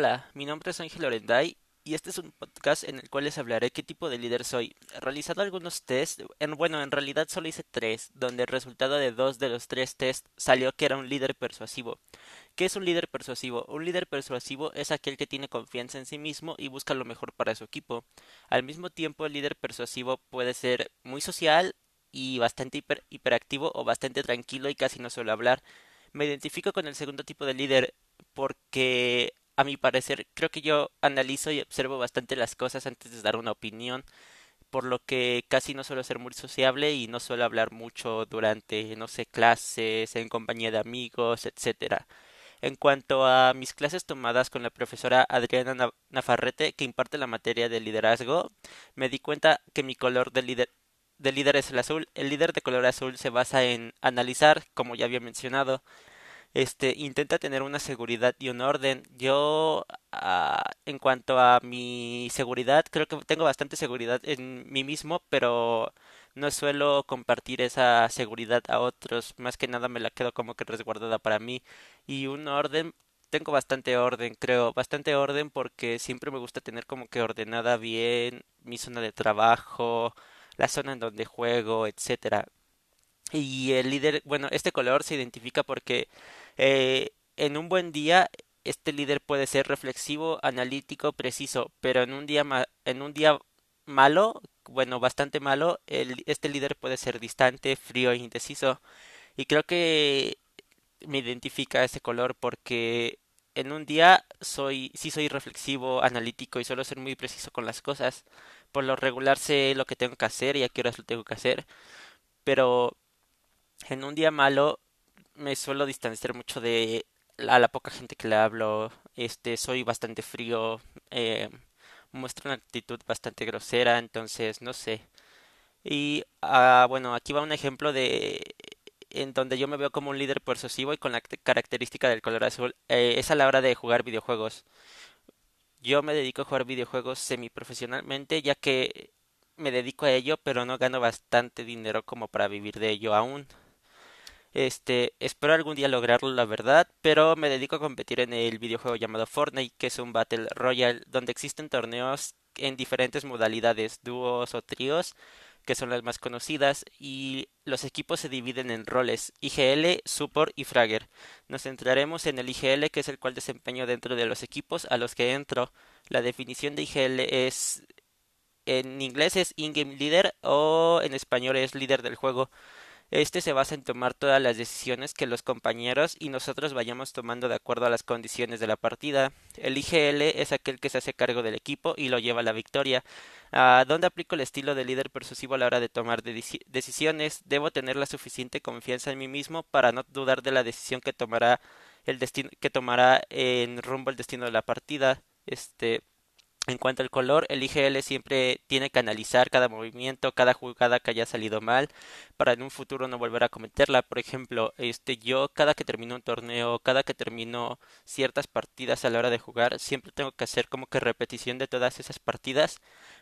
Hola, mi nombre es Ángel Orenday y este es un podcast en el cual les hablaré qué tipo de líder soy. He realizado algunos tests, en, bueno, en realidad solo hice tres, donde el resultado de dos de los tres tests salió que era un líder persuasivo. ¿Qué es un líder persuasivo? Un líder persuasivo es aquel que tiene confianza en sí mismo y busca lo mejor para su equipo. Al mismo tiempo, el líder persuasivo puede ser muy social y bastante hiper, hiperactivo o bastante tranquilo y casi no suele hablar. Me identifico con el segundo tipo de líder porque a mi parecer creo que yo analizo y observo bastante las cosas antes de dar una opinión, por lo que casi no suelo ser muy sociable y no suelo hablar mucho durante, no sé, clases, en compañía de amigos, etcétera. En cuanto a mis clases tomadas con la profesora Adriana Nafarrete, que imparte la materia de liderazgo, me di cuenta que mi color de líder de líder es el azul. El líder de color azul se basa en analizar, como ya había mencionado, este intenta tener una seguridad y un orden. Yo ah, en cuanto a mi seguridad, creo que tengo bastante seguridad en mí mismo, pero no suelo compartir esa seguridad a otros, más que nada me la quedo como que resguardada para mí y un orden tengo bastante orden, creo, bastante orden porque siempre me gusta tener como que ordenada bien mi zona de trabajo, la zona en donde juego, etcétera. Y el líder, bueno, este color se identifica porque eh, en un buen día este líder puede ser reflexivo, analítico, preciso, pero en un día en un día malo, bueno, bastante malo, el, este líder puede ser distante, frío e indeciso. Y creo que me identifica ese color porque en un día soy sí soy reflexivo, analítico y suelo ser muy preciso con las cosas. Por lo regular sé lo que tengo que hacer y a qué horas lo tengo que hacer, pero en un día malo me suelo distanciar mucho de a la poca gente que le hablo. Este, soy bastante frío, eh, muestro una actitud bastante grosera, entonces no sé. Y ah, bueno, aquí va un ejemplo de en donde yo me veo como un líder persuasivo y con la característica del color azul. Eh, es a la hora de jugar videojuegos. Yo me dedico a jugar videojuegos semiprofesionalmente, ya que me dedico a ello, pero no gano bastante dinero como para vivir de ello aún. Este, espero algún día lograrlo, la verdad, pero me dedico a competir en el videojuego llamado Fortnite, que es un Battle Royale, donde existen torneos en diferentes modalidades, dúos o tríos, que son las más conocidas, y los equipos se dividen en roles, IGL, Support y Fragger. Nos centraremos en el IGL, que es el cual desempeño dentro de los equipos a los que entro. La definición de IGL es en inglés es in-game leader o en español es líder del juego. Este se basa en tomar todas las decisiones que los compañeros y nosotros vayamos tomando de acuerdo a las condiciones de la partida. El IGL es aquel que se hace cargo del equipo y lo lleva a la victoria. ¿A dónde aplico el estilo de líder persuasivo a la hora de tomar decisiones? Debo tener la suficiente confianza en mí mismo para no dudar de la decisión que tomará el destino que tomará en rumbo el destino de la partida. Este en cuanto al color, el IGL siempre tiene que analizar cada movimiento, cada jugada que haya salido mal, para en un futuro no volver a cometerla. Por ejemplo, este yo cada que termino un torneo, cada que termino ciertas partidas a la hora de jugar, siempre tengo que hacer como que repetición de todas esas partidas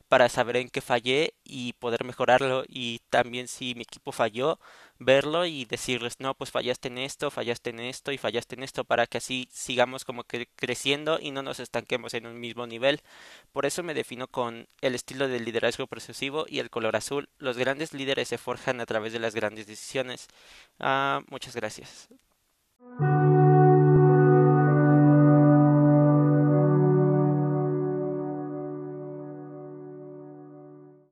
para saber en qué fallé y poder mejorarlo y también si mi equipo falló, verlo y decirles, no, pues fallaste en esto, fallaste en esto y fallaste en esto para que así sigamos como que creciendo y no nos estanquemos en un mismo nivel. Por eso me defino con el estilo de liderazgo procesivo y el color azul. Los grandes líderes se forjan a través de las grandes decisiones. Ah, muchas gracias.